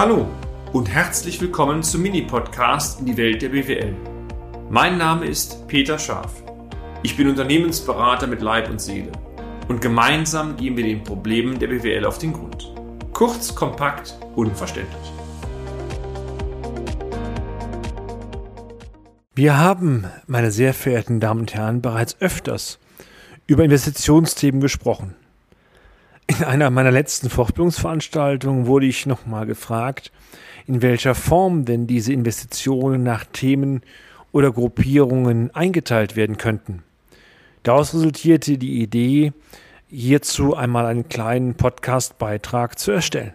Hallo und herzlich willkommen zum Mini-Podcast in die Welt der BWL. Mein Name ist Peter Scharf. Ich bin Unternehmensberater mit Leib und Seele und gemeinsam gehen wir den Problemen der BWL auf den Grund. Kurz, kompakt, unverständlich. Wir haben, meine sehr verehrten Damen und Herren, bereits öfters über Investitionsthemen gesprochen. In einer meiner letzten Fortbildungsveranstaltungen wurde ich nochmal gefragt, in welcher Form denn diese Investitionen nach Themen oder Gruppierungen eingeteilt werden könnten. Daraus resultierte die Idee, hierzu einmal einen kleinen Podcast-Beitrag zu erstellen.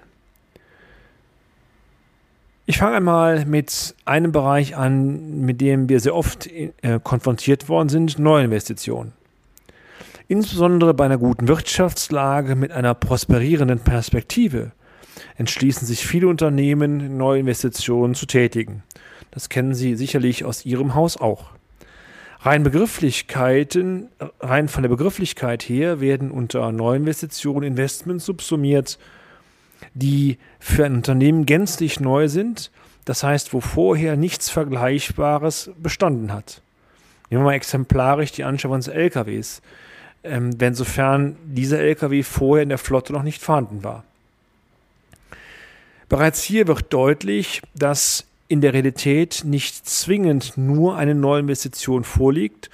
Ich fange einmal mit einem Bereich an, mit dem wir sehr oft äh, konfrontiert worden sind, Neuinvestitionen. Insbesondere bei einer guten Wirtschaftslage mit einer prosperierenden Perspektive entschließen sich viele Unternehmen, neue Investitionen zu tätigen. Das kennen Sie sicherlich aus Ihrem Haus auch. Rein Begrifflichkeiten, rein von der Begrifflichkeit her werden unter Neuinvestitionen Investments subsumiert, die für ein Unternehmen gänzlich neu sind, das heißt, wo vorher nichts Vergleichbares bestanden hat. Nehmen wir mal exemplarisch die Anschaffung des LKWs ähm, wenn sofern dieser LKW vorher in der Flotte noch nicht vorhanden war. Bereits hier wird deutlich, dass in der Realität nicht zwingend nur eine neue Investition vorliegt,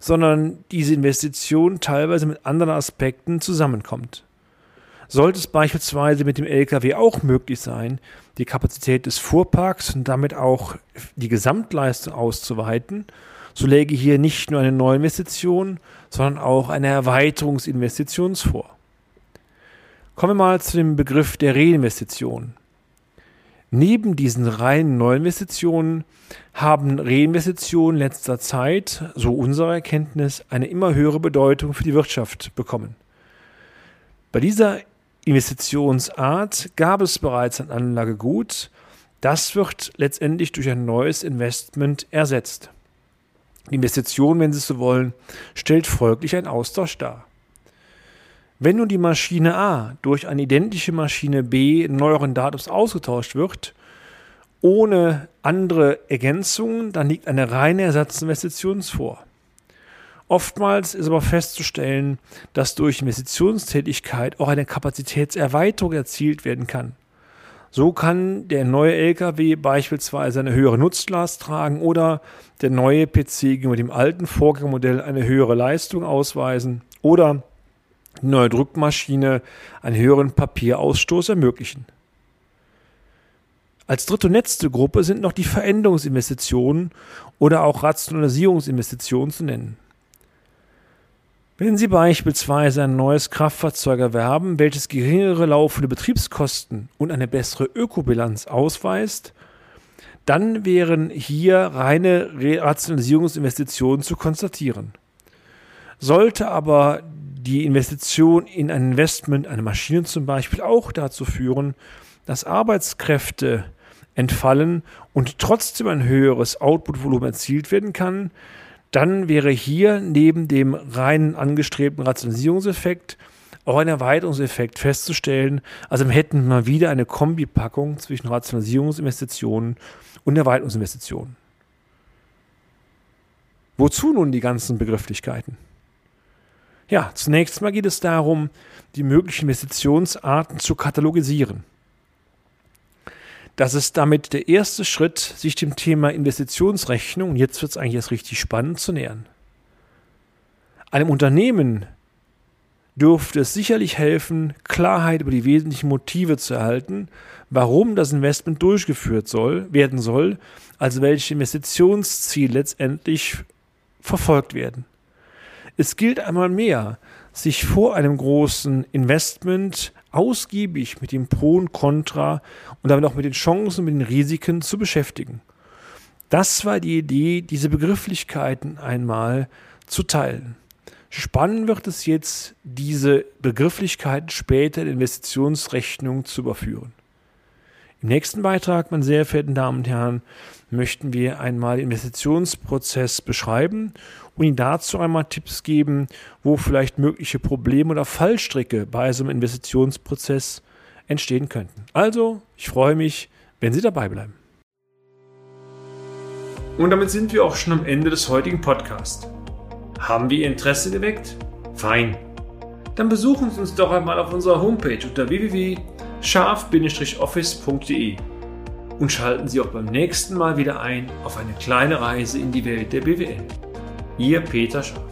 sondern diese Investition teilweise mit anderen Aspekten zusammenkommt. Sollte es beispielsweise mit dem Lkw auch möglich sein, die Kapazität des Fuhrparks und damit auch die Gesamtleistung auszuweiten, so läge hier nicht nur eine Neuinvestition, sondern auch eine Erweiterungsinvestition vor. Kommen wir mal zu dem Begriff der Reinvestition. Neben diesen reinen Neuinvestitionen haben Reinvestitionen in letzter Zeit, so unsere Erkenntnis, eine immer höhere Bedeutung für die Wirtschaft bekommen. Bei dieser Investitionsart gab es bereits ein Anlagegut, das wird letztendlich durch ein neues Investment ersetzt. Die Investition, wenn Sie so wollen, stellt folglich einen Austausch dar. Wenn nun die Maschine A durch eine identische Maschine B neueren Datums ausgetauscht wird, ohne andere Ergänzungen, dann liegt eine reine Ersatzinvestition vor. Oftmals ist aber festzustellen, dass durch Investitionstätigkeit auch eine Kapazitätserweiterung erzielt werden kann. So kann der neue LKW beispielsweise eine höhere Nutzlast tragen oder der neue PC gegenüber dem alten Vorgängermodell eine höhere Leistung ausweisen oder die neue Druckmaschine einen höheren Papierausstoß ermöglichen. Als dritte und letzte Gruppe sind noch die Veränderungsinvestitionen oder auch Rationalisierungsinvestitionen zu nennen. Wenn Sie beispielsweise ein neues Kraftfahrzeug erwerben, welches geringere laufende Betriebskosten und eine bessere Ökobilanz ausweist, dann wären hier reine Rationalisierungsinvestitionen zu konstatieren. Sollte aber die Investition in ein Investment, eine Maschine zum Beispiel, auch dazu führen, dass Arbeitskräfte entfallen und trotzdem ein höheres Outputvolumen erzielt werden kann, dann wäre hier neben dem reinen angestrebten Rationalisierungseffekt auch ein Erweiterungseffekt festzustellen. Also wir hätten mal wieder eine Kombipackung zwischen Rationalisierungsinvestitionen und Erweiterungsinvestitionen. Wozu nun die ganzen Begrifflichkeiten? Ja, zunächst mal geht es darum, die möglichen Investitionsarten zu katalogisieren. Das ist damit der erste Schritt, sich dem Thema Investitionsrechnung, und jetzt wird es eigentlich erst richtig spannend, zu nähern. Einem Unternehmen dürfte es sicherlich helfen, Klarheit über die wesentlichen Motive zu erhalten, warum das Investment durchgeführt soll, werden soll, also welche Investitionsziele letztendlich verfolgt werden. Es gilt einmal mehr, sich vor einem großen Investment ausgiebig mit dem Pro und Contra und damit auch mit den Chancen, mit den Risiken zu beschäftigen. Das war die Idee, diese Begrifflichkeiten einmal zu teilen. Spannend wird es jetzt, diese Begrifflichkeiten später in Investitionsrechnung zu überführen. Im nächsten Beitrag, meine sehr verehrten Damen und Herren, möchten wir einmal den Investitionsprozess beschreiben und Ihnen dazu einmal Tipps geben, wo vielleicht mögliche Probleme oder Fallstricke bei so einem Investitionsprozess entstehen könnten. Also, ich freue mich, wenn Sie dabei bleiben. Und damit sind wir auch schon am Ende des heutigen Podcasts. Haben wir Ihr Interesse geweckt? Fein. Dann besuchen Sie uns doch einmal auf unserer Homepage unter www.scharf-office.de und schalten Sie auch beim nächsten Mal wieder ein auf eine kleine Reise in die Welt der BWL. Ihr Peter Scharf.